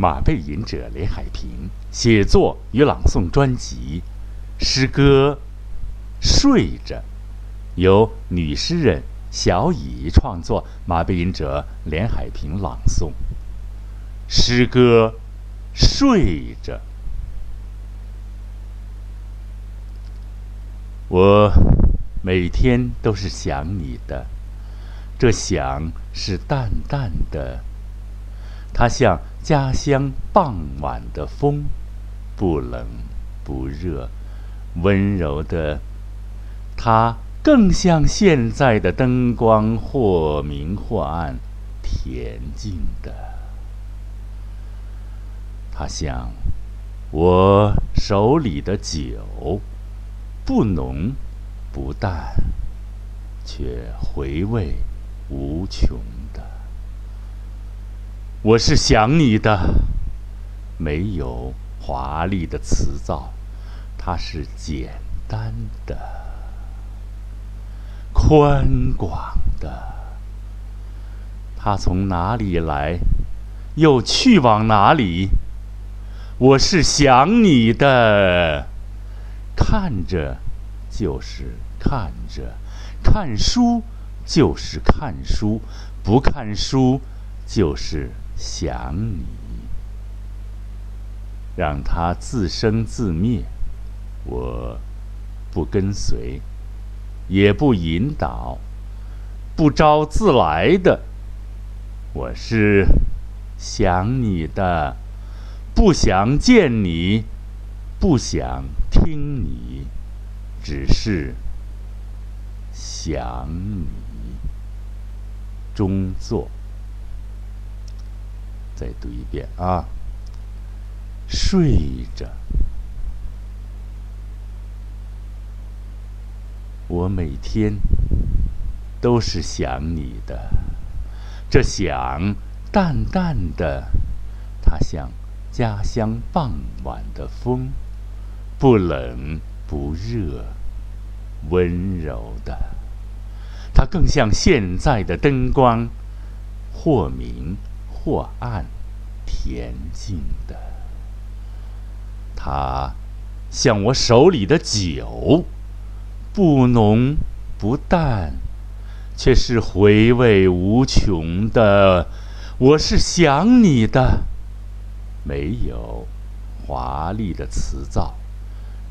马背吟者连海平写作与朗诵专辑，诗歌《睡着》，由女诗人小乙创作，马背吟者连海平朗诵。诗歌《睡着》，我每天都是想你的，这想是淡淡的，它像。家乡傍晚的风，不冷不热，温柔的。它更像现在的灯光，或明或暗，恬静的。它像我手里的酒，不浓不淡，却回味无穷。我是想你的，没有华丽的辞藻，它是简单的、宽广的。它从哪里来，又去往哪里？我是想你的，看着就是看着，看书就是看书，不看书就是。想你，让它自生自灭，我不跟随，也不引导，不招自来的。我是想你的，不想见你，不想听你，只是想你。中作。再读一遍啊！睡着，我每天都是想你的，这想淡淡的，它像家乡傍晚的风，不冷不热，温柔的。它更像现在的灯光，或明。或暗，恬静的，它像我手里的酒，不浓不淡，却是回味无穷的。我是想你的，没有华丽的辞藻，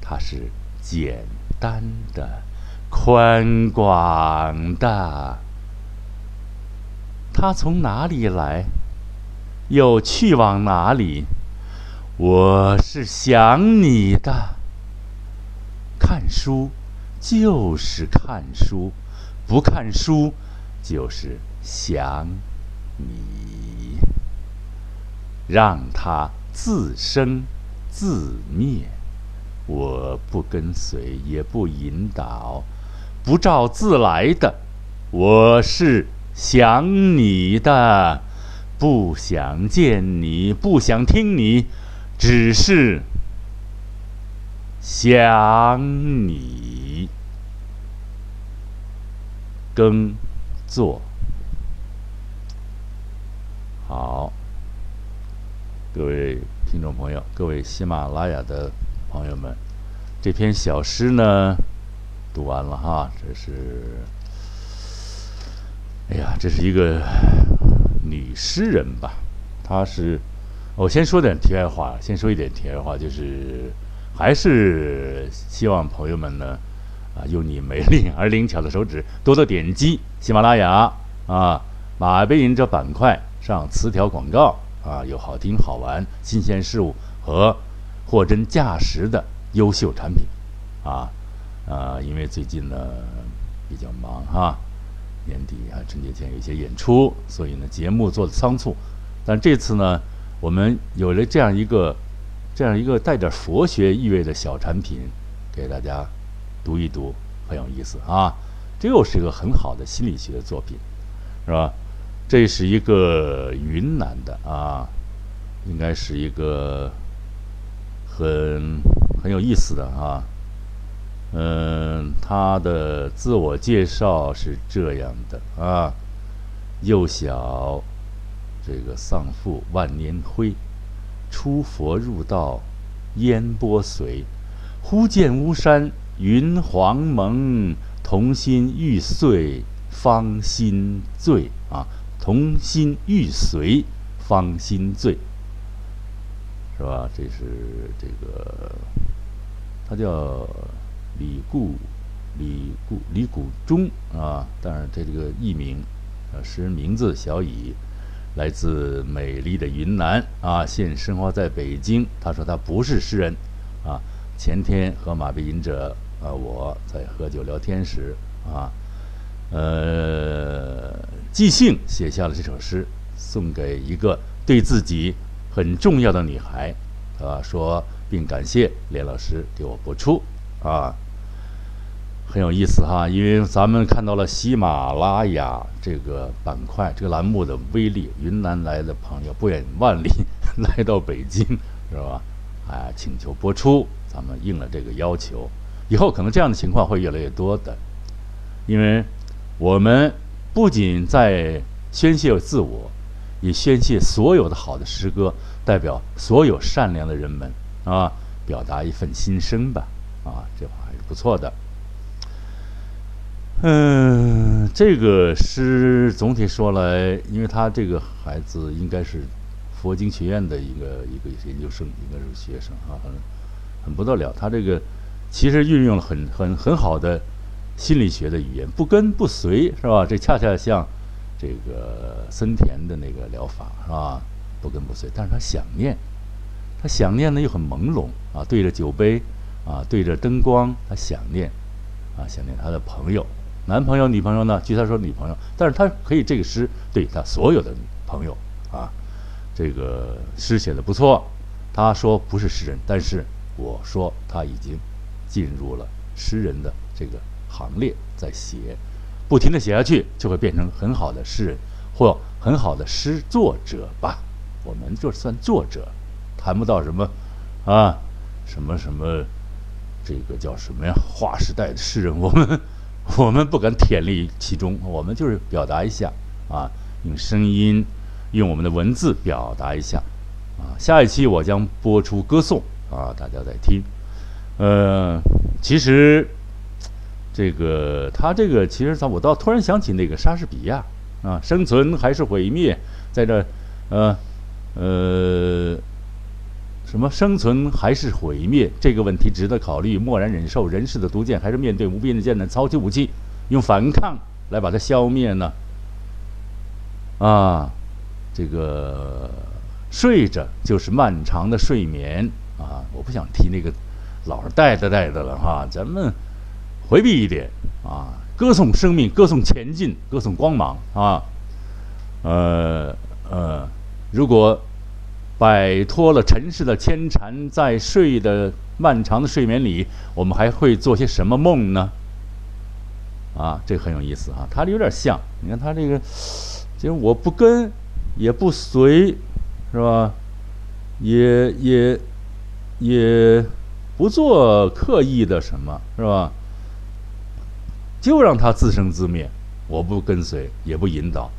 它是简单的、宽广的。它从哪里来？又去往哪里？我是想你的。看书就是看书，不看书就是想你。让它自生自灭，我不跟随，也不引导，不照自来的。我是想你的。不想见你，不想听你，只是想你。耕作好，各位听众朋友，各位喜马拉雅的朋友们，这篇小诗呢，读完了哈。这是，哎呀，这是一个。女诗人吧，她是，我先说点题外话，先说一点题外话，就是还是希望朋友们呢，啊，用你美丽而灵巧的手指多多点击喜马拉雅啊，马背吟者板块上词条广告啊，有好听好玩新鲜事物和货真价实的优秀产品啊啊，因为最近呢比较忙哈。年底啊，春节前有一些演出，所以呢，节目做的仓促。但这次呢，我们有了这样一个、这样一个带点佛学意味的小产品，给大家读一读，很有意思啊。这又是一个很好的心理学的作品，是吧？这是一个云南的啊，应该是一个很很有意思的啊。嗯，他的自我介绍是这样的啊：幼小，这个丧父万年灰，出佛入道，烟波随。忽见巫山云黄蒙，童心欲碎方心醉啊！童心欲随方心醉，是吧？这是这个，他叫李固，李固李谷忠啊。当然，他这个艺名，呃，诗人名字小乙。来自美丽的云南啊，现生活在北京。他说他不是诗人，啊，前天和马背吟者啊我在喝酒聊天时啊，呃，即兴写下了这首诗，送给一个对自己很重要的女孩，啊，说并感谢连老师给我播出啊。很有意思哈，因为咱们看到了喜马拉雅这个板块、这个栏目的威力。云南来的朋友不远万里 来到北京，是吧？哎，请求播出，咱们应了这个要求。以后可能这样的情况会越来越多的，因为我们不仅在宣泄自我，也宣泄所有的好的诗歌，代表所有善良的人们啊，表达一份心声吧。啊，这话还是不错的。嗯，这个诗总体说来，因为他这个孩子应该是佛经学院的一个一个研究生，应该是学生啊，很很不得了。他这个其实运用了很很很好的心理学的语言，不跟不随，是吧？这恰恰像这个森田的那个疗法，是吧？不跟不随，但是他想念，他想念呢又很朦胧啊，对着酒杯啊，对着灯光，他想念啊，想念他的朋友。男朋友、女朋友呢？据他说，女朋友，但是他可以这个诗对他所有的朋友啊，这个诗写的不错。他说不是诗人，但是我说他已经进入了诗人的这个行列，在写，不停的写下去，就会变成很好的诗人或很好的诗作者吧。我们就算作者，谈不到什么啊，什么什么，这个叫什么呀？划时代的诗人，我们。我们不敢忝立其中，我们就是表达一下啊，用声音，用我们的文字表达一下啊。下一期我将播出歌颂啊，大家在听。呃，其实这个他这个其实他我倒突然想起那个莎士比亚啊，生存还是毁灭，在这呃呃。什么生存还是毁灭这个问题值得考虑，默然忍受人世的毒箭，还是面对无边的艰难，操起武器，用反抗来把它消灭呢？啊，这个睡着就是漫长的睡眠啊！我不想提那个老是带的带的了哈，咱们回避一点啊，歌颂生命，歌颂前进，歌颂光芒啊！呃呃，如果。摆脱了尘世的牵缠，在睡的漫长的睡眠里，我们还会做些什么梦呢？啊，这很有意思啊！他有点像，你看他这个，就是我不跟，也不随，是吧？也也也不做刻意的什么，是吧？就让他自生自灭，我不跟随，也不引导，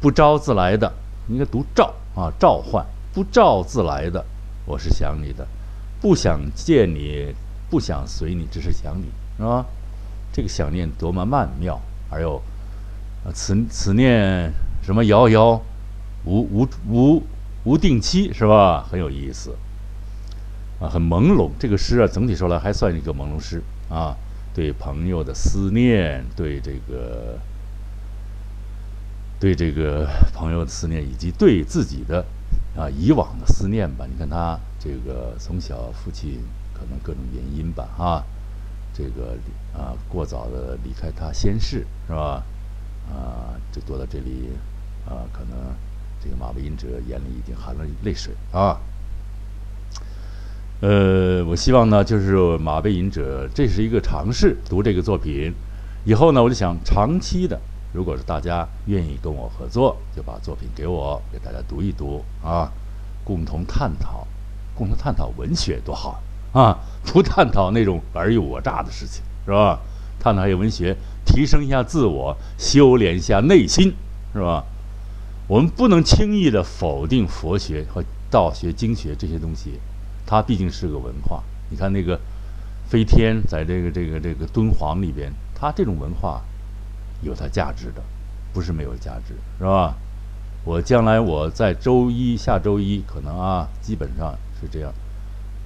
不招自来的，应该读召啊，召唤。不召自来的，我是想你的，不想见你，不想随你，只是想你，是吧？这个想念多么曼妙，而又，此此念什么遥遥，无无无无定期，是吧？很有意思，啊，很朦胧。这个诗啊，整体说来还算一个朦胧诗啊，对朋友的思念，对这个，对这个朋友的思念，以及对自己的。啊，以往的思念吧。你看他这个从小父亲可能各种原因吧，啊，这个啊过早的离开他先逝是吧？啊，就躲到这里，啊，可能这个马背吟者眼里已经含了泪水啊。呃，我希望呢，就是马背隐者这是一个尝试，读这个作品以后呢，我就想长期的。如果是大家愿意跟我合作，就把作品给我，给大家读一读啊，共同探讨，共同探讨文学多好啊！不探讨那种尔虞我诈的事情，是吧？探讨一下文学，提升一下自我，修炼一下内心，是吧？我们不能轻易的否定佛学和道学、经学这些东西，它毕竟是个文化。你看那个飞天，在这个这个这个敦煌里边，它这种文化有它价值的，不是没有价值，是吧？我将来我在周一下周一可能啊，基本上是这样。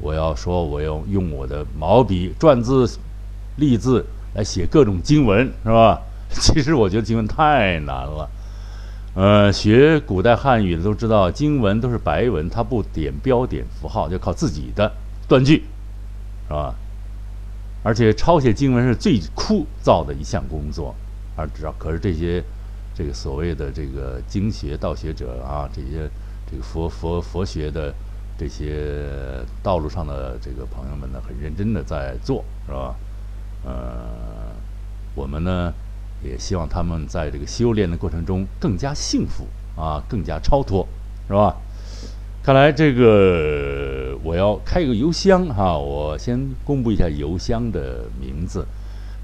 我要说，我要用我的毛笔篆字、隶字来写各种经文，是吧？其实我觉得经文太难了。呃，学古代汉语的都知道，经文都是白文，它不点标点符号，就靠自己的断句，是吧？而且抄写经文是最枯燥的一项工作，而知道，可是这些这个所谓的这个经学道学者啊，这些这个佛佛佛学的这些道路上的这个朋友们呢，很认真的在做，是吧？呃，我们呢？也希望他们在这个修炼的过程中更加幸福啊，更加超脱，是吧？看来这个我要开个邮箱哈，我先公布一下邮箱的名字。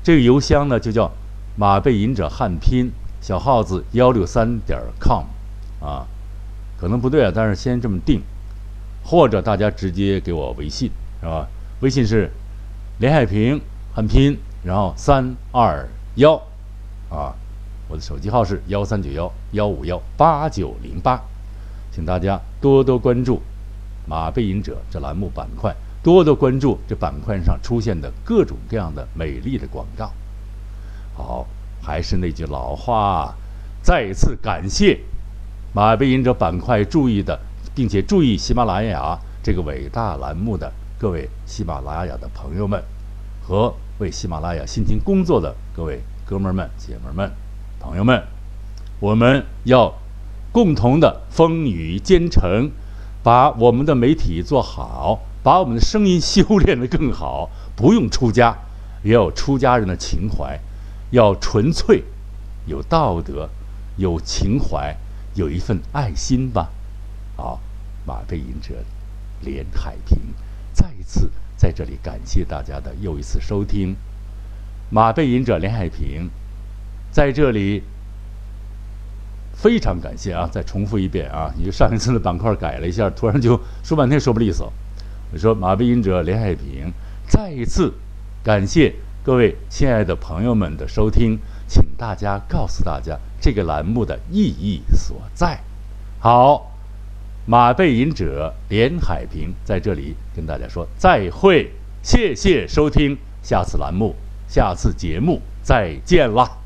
这个邮箱呢就叫马背吟者汉拼小号子幺六三点 com 啊，可能不对啊，但是先这么定，或者大家直接给我微信是吧？微信是连海平汉拼，然后三二幺。啊，我的手机号是幺三九幺幺五幺八九零八，请大家多多关注“马背吟者”这栏目板块，多多关注这板块上出现的各种各样的美丽的广告。好，还是那句老话，再一次感谢“马背吟者”板块注意的，并且注意喜马拉雅这个伟大栏目的各位喜马拉雅的朋友们，和为喜马拉雅辛勤工作的各位。哥们儿们、姐们儿们、朋友们，我们要共同的风雨兼程，把我们的媒体做好，把我们的声音修炼得更好。不用出家，也有出家人的情怀，要纯粹、有道德、有情怀、有一份爱心吧。好，马背吟者连海平再一次在这里感谢大家的又一次收听。马背吟者连海平，在这里非常感谢啊！再重复一遍啊！你上一次的板块改了一下，突然就说半天说不利索。我说马背吟者连海平，再一次感谢各位亲爱的朋友们的收听，请大家告诉大家这个栏目的意义所在。好，马背吟者连海平在这里跟大家说再会，谢谢收听，下次栏目。下次节目再见啦。